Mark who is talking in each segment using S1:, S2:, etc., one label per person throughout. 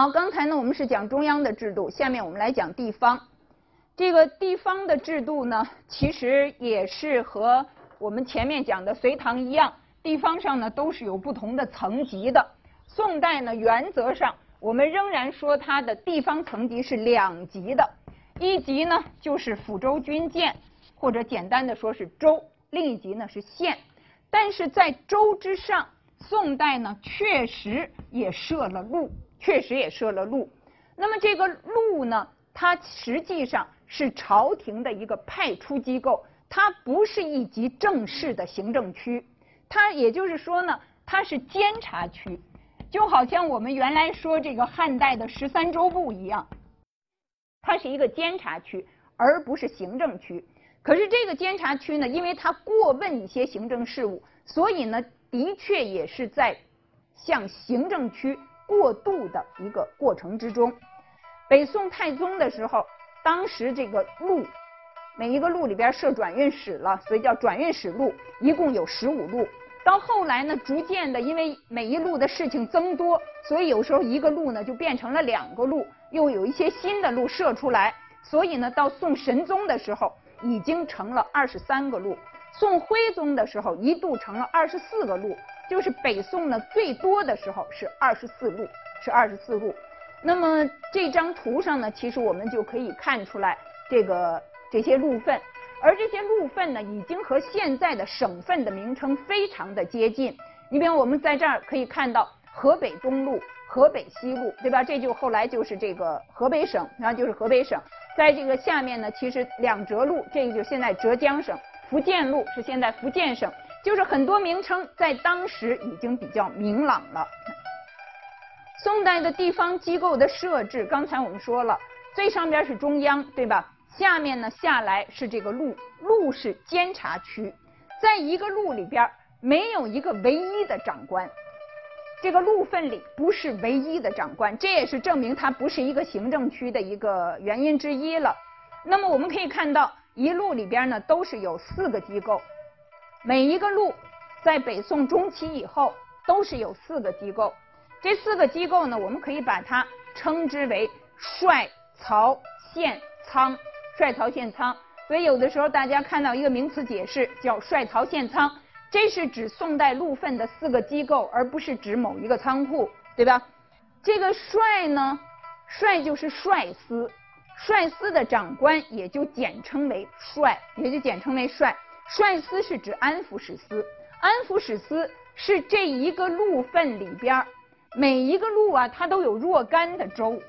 S1: 好，刚才呢我们是讲中央的制度，下面我们来讲地方。这个地方的制度呢，其实也是和我们前面讲的隋唐一样，地方上呢都是有不同的层级的。宋代呢，原则上我们仍然说它的地方层级是两级的，一级呢就是府州军舰，或者简单的说是州；另一级呢是县。但是在州之上，宋代呢确实也设了路，确实也设了路。那么这个路呢，它实际上是朝廷的一个派出机构，它不是一级正式的行政区，它也就是说呢，它是监察区，就好像我们原来说这个汉代的十三州部一样，它是一个监察区，而不是行政区。可是这个监察区呢，因为它过问一些行政事务，所以呢，的确也是在向行政区过渡的一个过程之中。北宋太宗的时候，当时这个路，每一个路里边设转运使了，所以叫转运使路，一共有十五路。到后来呢，逐渐的，因为每一路的事情增多，所以有时候一个路呢就变成了两个路，又有一些新的路设出来。所以呢，到宋神宗的时候。已经成了二十三个路，宋徽宗的时候一度成了二十四个路，就是北宋呢最多的时候是二十四路，是二十四路。那么这张图上呢，其实我们就可以看出来这个这些路份，而这些路份呢，已经和现在的省份的名称非常的接近。你比方我们在这儿可以看到河北东路、河北西路，对吧？这就后来就是这个河北省，然后就是河北省。在这个下面呢，其实两浙路，这个就现在浙江省；福建路是现在福建省，就是很多名称在当时已经比较明朗了。宋代的地方机构的设置，刚才我们说了，最上边是中央，对吧？下面呢下来是这个路，路是监察区，在一个路里边没有一个唯一的长官。这个路份里不是唯一的长官，这也是证明它不是一个行政区的一个原因之一了。那么我们可以看到，一路里边呢都是有四个机构，每一个路在北宋中期以后都是有四个机构。这四个机构呢，我们可以把它称之为帅、曹、县、仓。帅、曹、县、仓。所以有的时候大家看到一个名词解释叫帅、曹、县、仓。这是指宋代路份的四个机构，而不是指某一个仓库，对吧？这个帅呢，帅就是帅司，帅司的长官也就简称为帅，也就简称为帅。帅司是指安抚使司，安抚使司是这一个路份里边每一个路啊，它都有若干的州，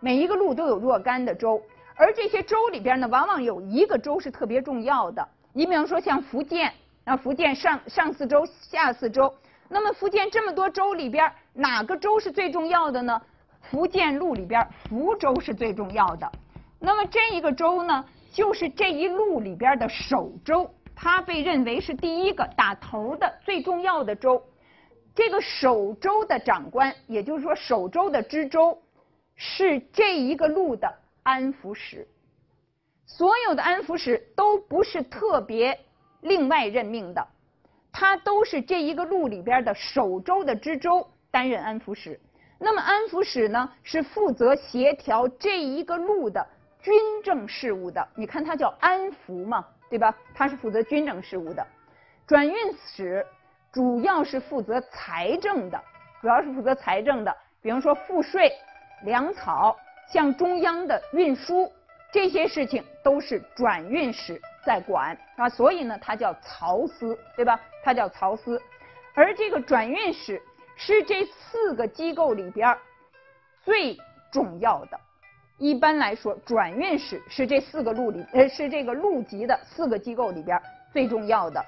S1: 每一个路都有若干的州，而这些州里边呢，往往有一个州是特别重要的。你比方说像福建。那福建上上四州下四州，那么福建这么多州里边，哪个州是最重要的呢？福建路里边福州是最重要的。那么这一个州呢，就是这一路里边的首州，它被认为是第一个打头的最重要的州。这个首州的长官，也就是说首州的知州，是这一个路的安抚使。所有的安抚使都不是特别。另外任命的，他都是这一个路里边的首州的知州担任安抚使。那么安抚使呢，是负责协调这一个路的军政事务的。你看他叫安抚嘛，对吧？他是负责军政事务的。转运使主要是负责财政的，主要是负责财政的。比方说赋税、粮草，向中央的运输这些事情都是转运使。在管啊，所以呢，它叫曹司，对吧？它叫曹司，而这个转运使是这四个机构里边最重要的。一般来说，转运使是这四个路里呃是这个路级的四个机构里边最重要的。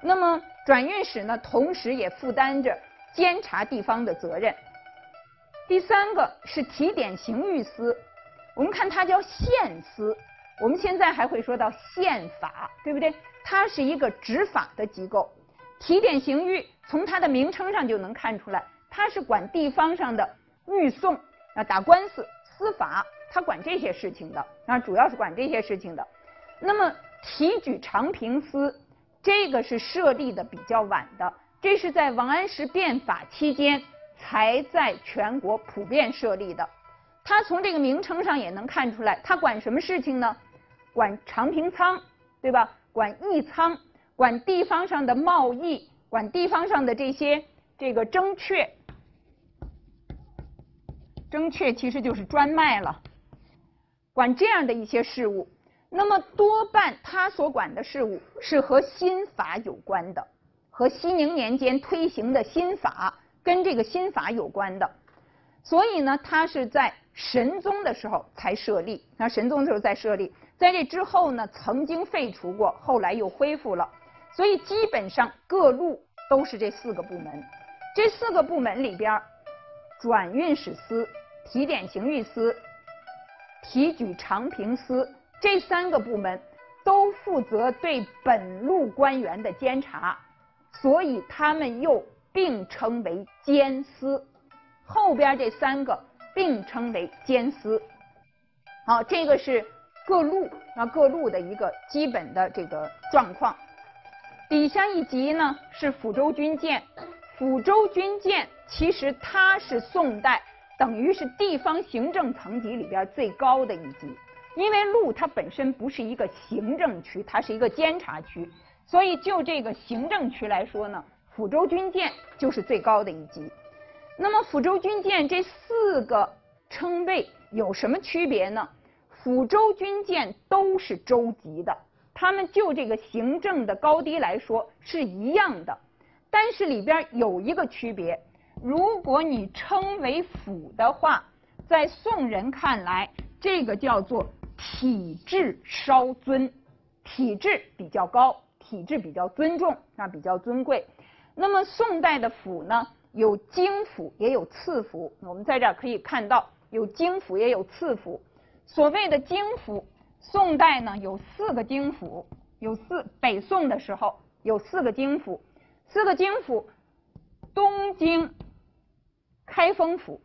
S1: 那么转运使呢，同时也负担着监察地方的责任。第三个是提点刑狱司，我们看它叫县司。我们现在还会说到宪法，对不对？它是一个执法的机构，提点刑狱，从它的名称上就能看出来，它是管地方上的狱讼啊，打官司、司法，他管这些事情的啊，主要是管这些事情的。那么提举长平司，这个是设立的比较晚的，这是在王安石变法期间才在全国普遍设立的。他从这个名称上也能看出来，他管什么事情呢？管长平仓，对吧？管义仓，管地方上的贸易，管地方上的这些这个征却。征却其实就是专卖了，管这样的一些事务。那么多半他所管的事务是和新法有关的，和熙宁年间推行的新法跟这个新法有关的。所以呢，他是在神宗的时候才设立。那神宗的时候再设立，在这之后呢，曾经废除过，后来又恢复了。所以基本上各路都是这四个部门。这四个部门里边。转运使司、提点刑狱司、提举长平司这三个部门都负责对本路官员的监察，所以他们又并称为监司。后边这三个并称为监司。好，这个是各路啊各路的一个基本的这个状况。底下一级呢是抚州军舰。抚州军舰其实它是宋代等于是地方行政层级里边最高的一级，因为路它本身不是一个行政区，它是一个监察区，所以就这个行政区来说呢，抚州军舰就是最高的一级。那么抚州军舰这四个称谓有什么区别呢？抚州军舰都是州级的，他们就这个行政的高低来说是一样的。但是里边有一个区别，如果你称为府的话，在宋人看来，这个叫做体制稍尊，体制比较高，体制比较尊重，啊比较尊贵。那么宋代的府呢，有京府也有次府，我们在这儿可以看到有京府也有次府。所谓的京府，宋代呢有四个京府，有四北宋的时候有四个京府。四个京府，东京开封府，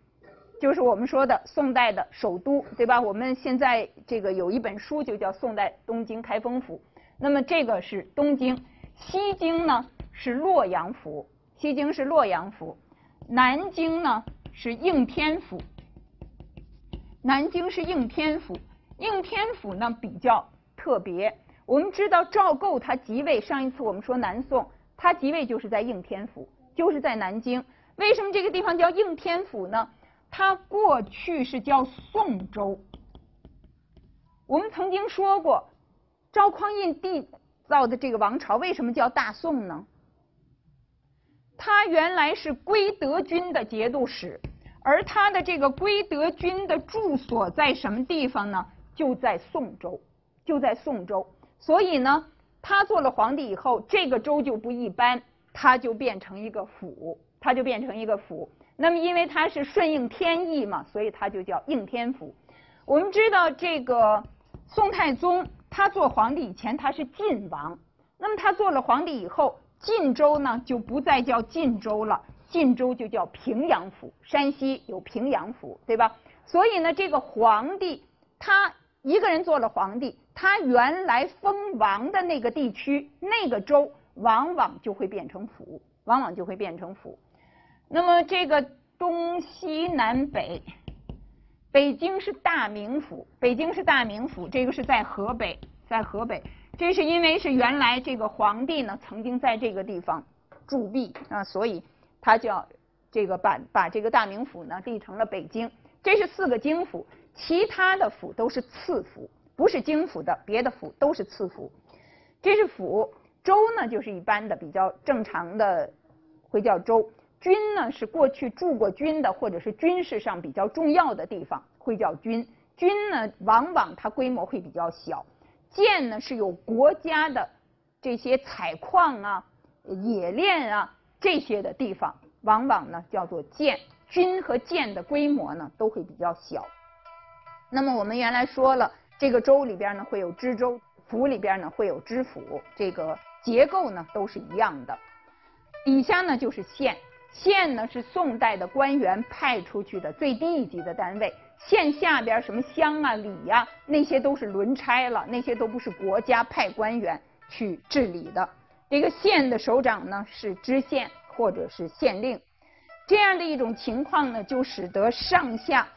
S1: 就是我们说的宋代的首都，对吧？我们现在这个有一本书就叫《宋代东京开封府》，那么这个是东京。西京呢是洛阳府，西京是洛阳府。南京呢是应天府，南京是应天府。应天府呢比较特别，我们知道赵构他即位，上一次我们说南宋。他即位就是在应天府，就是在南京。为什么这个地方叫应天府呢？它过去是叫宋州。我们曾经说过，赵匡胤缔造的这个王朝为什么叫大宋呢？他原来是归德军的节度使，而他的这个归德军的住所在什么地方呢？就在宋州，就在宋州。所以呢。他做了皇帝以后，这个州就不一般，他就变成一个府，他就变成一个府。那么，因为他是顺应天意嘛，所以他就叫应天府。我们知道，这个宋太宗他做皇帝以前他是晋王，那么他做了皇帝以后，晋州呢就不再叫晋州了，晋州就叫平阳府。山西有平阳府，对吧？所以呢，这个皇帝他一个人做了皇帝。他原来封王的那个地区，那个州，往往就会变成府，往往就会变成府。那么这个东西南北，北京是大名府，北京是大名府，这个是在河北，在河北。这是因为是原来这个皇帝呢曾经在这个地方驻币啊，所以他叫这个把把这个大名府呢立成了北京。这是四个京府，其他的府都是次府。不是京府的，别的府都是次府。这是府州呢，就是一般的比较正常的，会叫州。军呢是过去驻过军的，或者是军事上比较重要的地方，会叫军。军呢，往往它规模会比较小。建呢是有国家的这些采矿啊、冶炼啊这些的地方，往往呢叫做建。军和建的规模呢都会比较小。那么我们原来说了。这个州里边呢会有知州，府里边呢会有知府，这个结构呢都是一样的。底下呢就是县，县呢是宋代的官员派出去的最低一级的单位。县下边什么乡啊、里呀，那些都是轮差了，那些都不是国家派官员去治理的。这个县的首长呢是知县或者是县令。这样的一种情况呢，就使得上下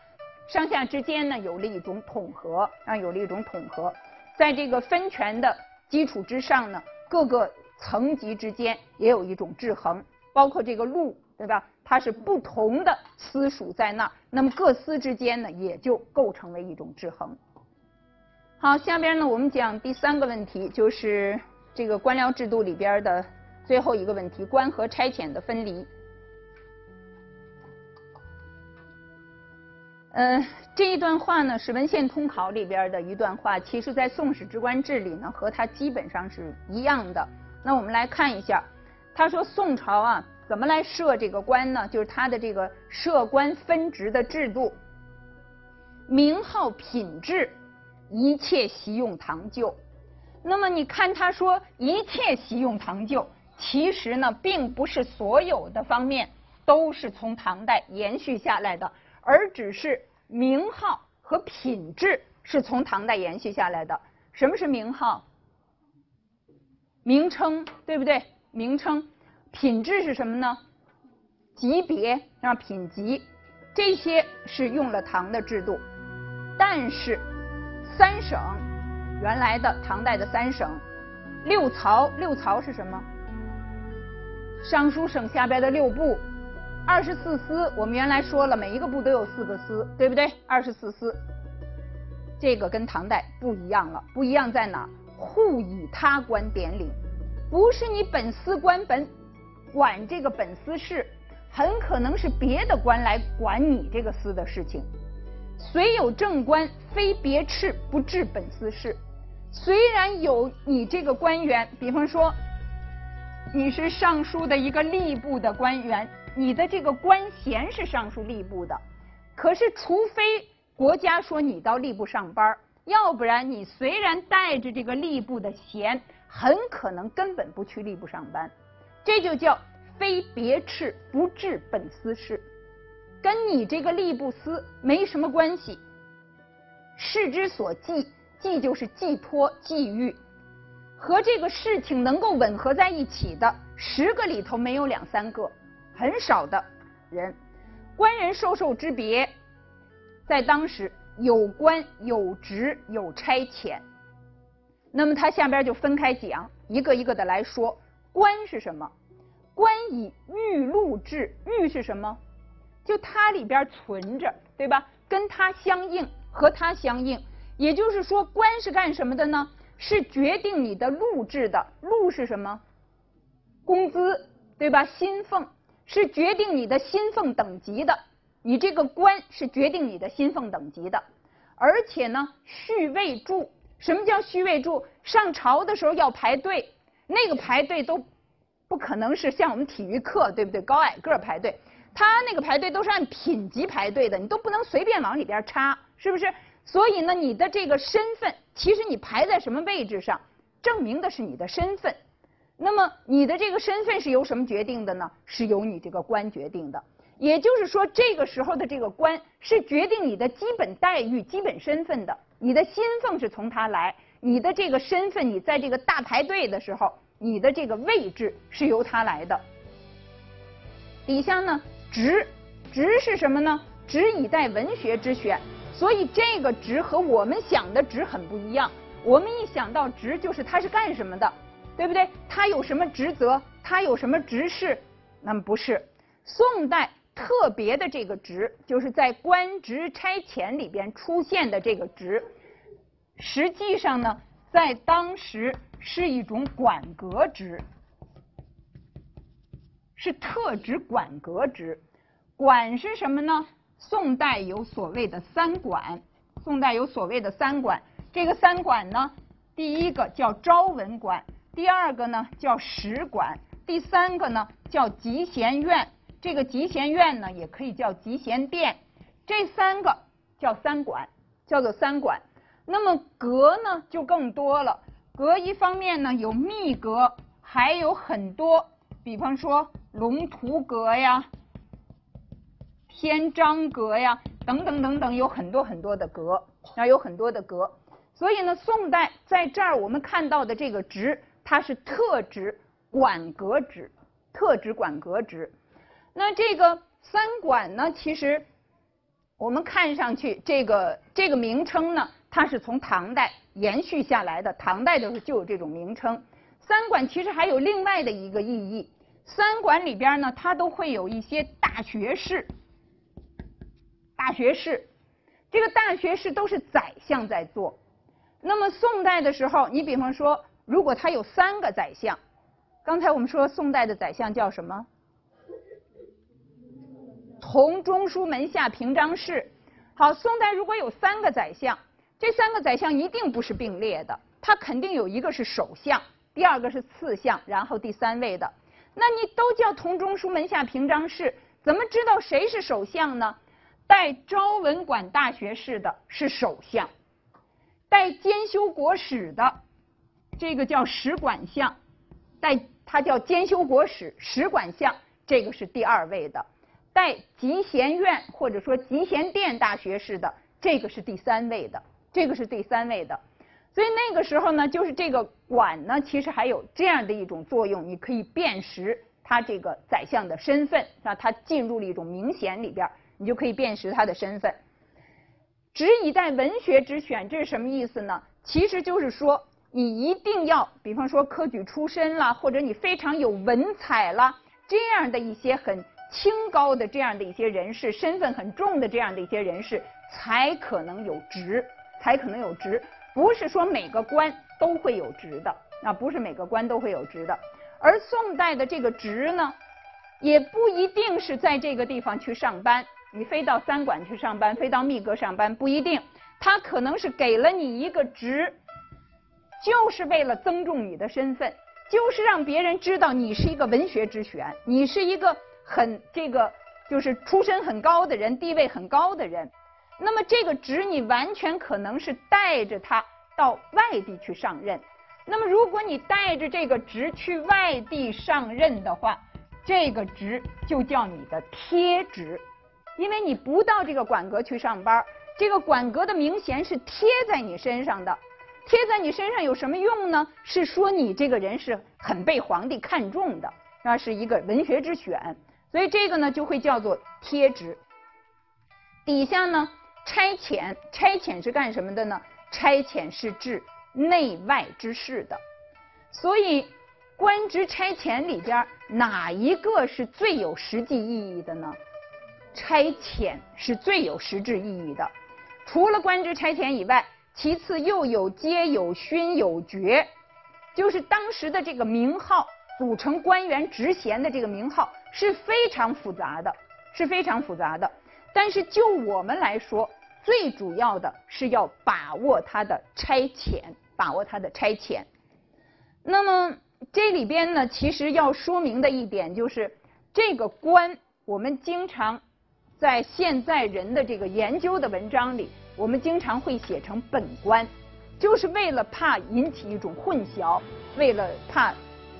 S1: 上下之间呢有了一种统合啊，有了一种统合。在这个分权的基础之上呢，各个层级之间也有一种制衡，包括这个路，对吧？它是不同的司属在那儿，那么各司之间呢，也就构成了一种制衡。好，下边呢，我们讲第三个问题，就是这个官僚制度里边的最后一个问题：官和差遣的分离。嗯，这一段话呢是文献通考里边的一段话，其实在《宋史职官志》里呢和它基本上是一样的。那我们来看一下，他说宋朝啊怎么来设这个官呢？就是他的这个设官分职的制度，名号品质，一切习用唐旧。那么你看他说一切习用唐旧，其实呢并不是所有的方面都是从唐代延续下来的。而只是名号和品质是从唐代延续下来的。什么是名号？名称，对不对？名称，品质是什么呢？级别啊，品级，这些是用了唐的制度。但是三省，原来的唐代的三省，六曹，六曹是什么？尚书省下边的六部。二十四司，我们原来说了，每一个部都有四个司，对不对？二十四司，这个跟唐代不一样了，不一样在哪？互以他官典领，不是你本司官本管这个本司事，很可能是别的官来管你这个司的事情。虽有正官，非别斥不治本司事。虽然有你这个官员，比方说你是尚书的一个吏部的官员。你的这个官衔是尚书吏部的，可是除非国家说你到吏部上班，要不然你虽然带着这个吏部的衔，很可能根本不去吏部上班。这就叫非别斥不治本司事，跟你这个吏不思没什么关系。事之所寄，寄就是寄托、寄予，和这个事情能够吻合在一起的，十个里头没有两三个。很少的人，官人授受之别，在当时有官有职有差遣。那么他下边就分开讲，一个一个的来说。官是什么？官以玉禄制，玉是什么？就它里边存着，对吧？跟它相应，和它相应。也就是说，官是干什么的呢？是决定你的禄制的。禄是什么？工资，对吧？薪俸。是决定你的薪俸等级的，你这个官是决定你的薪俸等级的，而且呢，序位柱。什么叫序位柱？上朝的时候要排队，那个排队都不可能是像我们体育课，对不对？高矮个排队，他那个排队都是按品级排队的，你都不能随便往里边插，是不是？所以呢，你的这个身份，其实你排在什么位置上，证明的是你的身份。那么你的这个身份是由什么决定的呢？是由你这个官决定的。也就是说，这个时候的这个官是决定你的基本待遇、基本身份的。你的薪俸是从他来，你的这个身份，你在这个大排队的时候，你的这个位置是由他来的。底下呢，职，职是什么呢？职以待文学之选。所以这个职和我们想的职很不一样。我们一想到职，就是他是干什么的。对不对？他有什么职责？他有什么职事？那么不是。宋代特别的这个职，就是在官职差遣里边出现的这个职，实际上呢，在当时是一种管阁职，是特指管阁职。管是什么呢？宋代有所谓的三管，宋代有所谓的三管。这个三管呢，第一个叫昭文馆。第二个呢叫使馆，第三个呢叫集贤院。这个集贤院呢也可以叫集贤殿，这三个叫三管，叫做三管。那么阁呢就更多了，阁一方面呢有密阁，还有很多，比方说龙图阁呀、天章阁呀等等等等，有很多很多的阁，啊有很多的阁。所以呢，宋代在这儿我们看到的这个职。它是特指管阁职，特指管阁职。那这个三管呢，其实我们看上去这个这个名称呢，它是从唐代延续下来的。唐代的时候就有这种名称。三馆其实还有另外的一个意义，三馆里边呢，它都会有一些大学士。大学士，这个大学士都是宰相在做。那么宋代的时候，你比方说，如果他有三个宰相，刚才我们说宋代的宰相叫什么？同中书门下平章事。好，宋代如果有三个宰相，这三个宰相一定不是并列的，他肯定有一个是首相，第二个是次相，然后第三位的。那你都叫同中书门下平章事，怎么知道谁是首相呢？带昭文馆大学士的是首相，带兼修国史的这个叫史管相，带他叫兼修国史史管相，这个是第二位的。带集贤院或者说集贤殿大学士的，这个是第三位的，这个是第三位的。所以那个时候呢，就是这个管呢，其实还有这样的一种作用，你可以辨识他这个宰相的身份，让他进入了一种名衔里边，你就可以辨识他的身份。只以待文学之选，这是什么意思呢？其实就是说，你一定要，比方说科举出身啦，或者你非常有文采啦，这样的一些很。清高的这样的一些人士，身份很重的这样的一些人士，才可能有职，才可能有职。不是说每个官都会有职的，啊不是每个官都会有职的。而宋代的这个职呢，也不一定是在这个地方去上班，你非到三馆去上班，非到密阁上班不一定。他可能是给了你一个职，就是为了增重你的身份，就是让别人知道你是一个文学之选，你是一个。很这个就是出身很高的人，地位很高的人，那么这个职你完全可能是带着他到外地去上任。那么如果你带着这个职去外地上任的话，这个职就叫你的贴职，因为你不到这个馆阁去上班，这个馆阁的名衔是贴在你身上的。贴在你身上有什么用呢？是说你这个人是很被皇帝看重的，那是一个文学之选。所以这个呢就会叫做贴职。底下呢差遣，差遣是干什么的呢？差遣是治内外之事的。所以官职差遣里边哪一个是最有实际意义的呢？差遣是最有实质意义的。除了官职差遣以外，其次又有阶、有勋、有爵，就是当时的这个名号。组成官员职衔的这个名号是非常复杂的，是非常复杂的。但是就我们来说，最主要的是要把握它的差遣，把握它的差遣。那么这里边呢，其实要说明的一点就是，这个官，我们经常在现在人的这个研究的文章里，我们经常会写成本官，就是为了怕引起一种混淆，为了怕。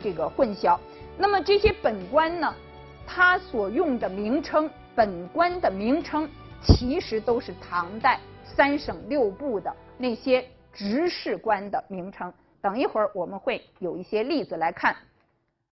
S1: 这个混淆，那么这些本官呢，他所用的名称，本官的名称，其实都是唐代三省六部的那些执事官的名称。等一会儿我们会有一些例子来看。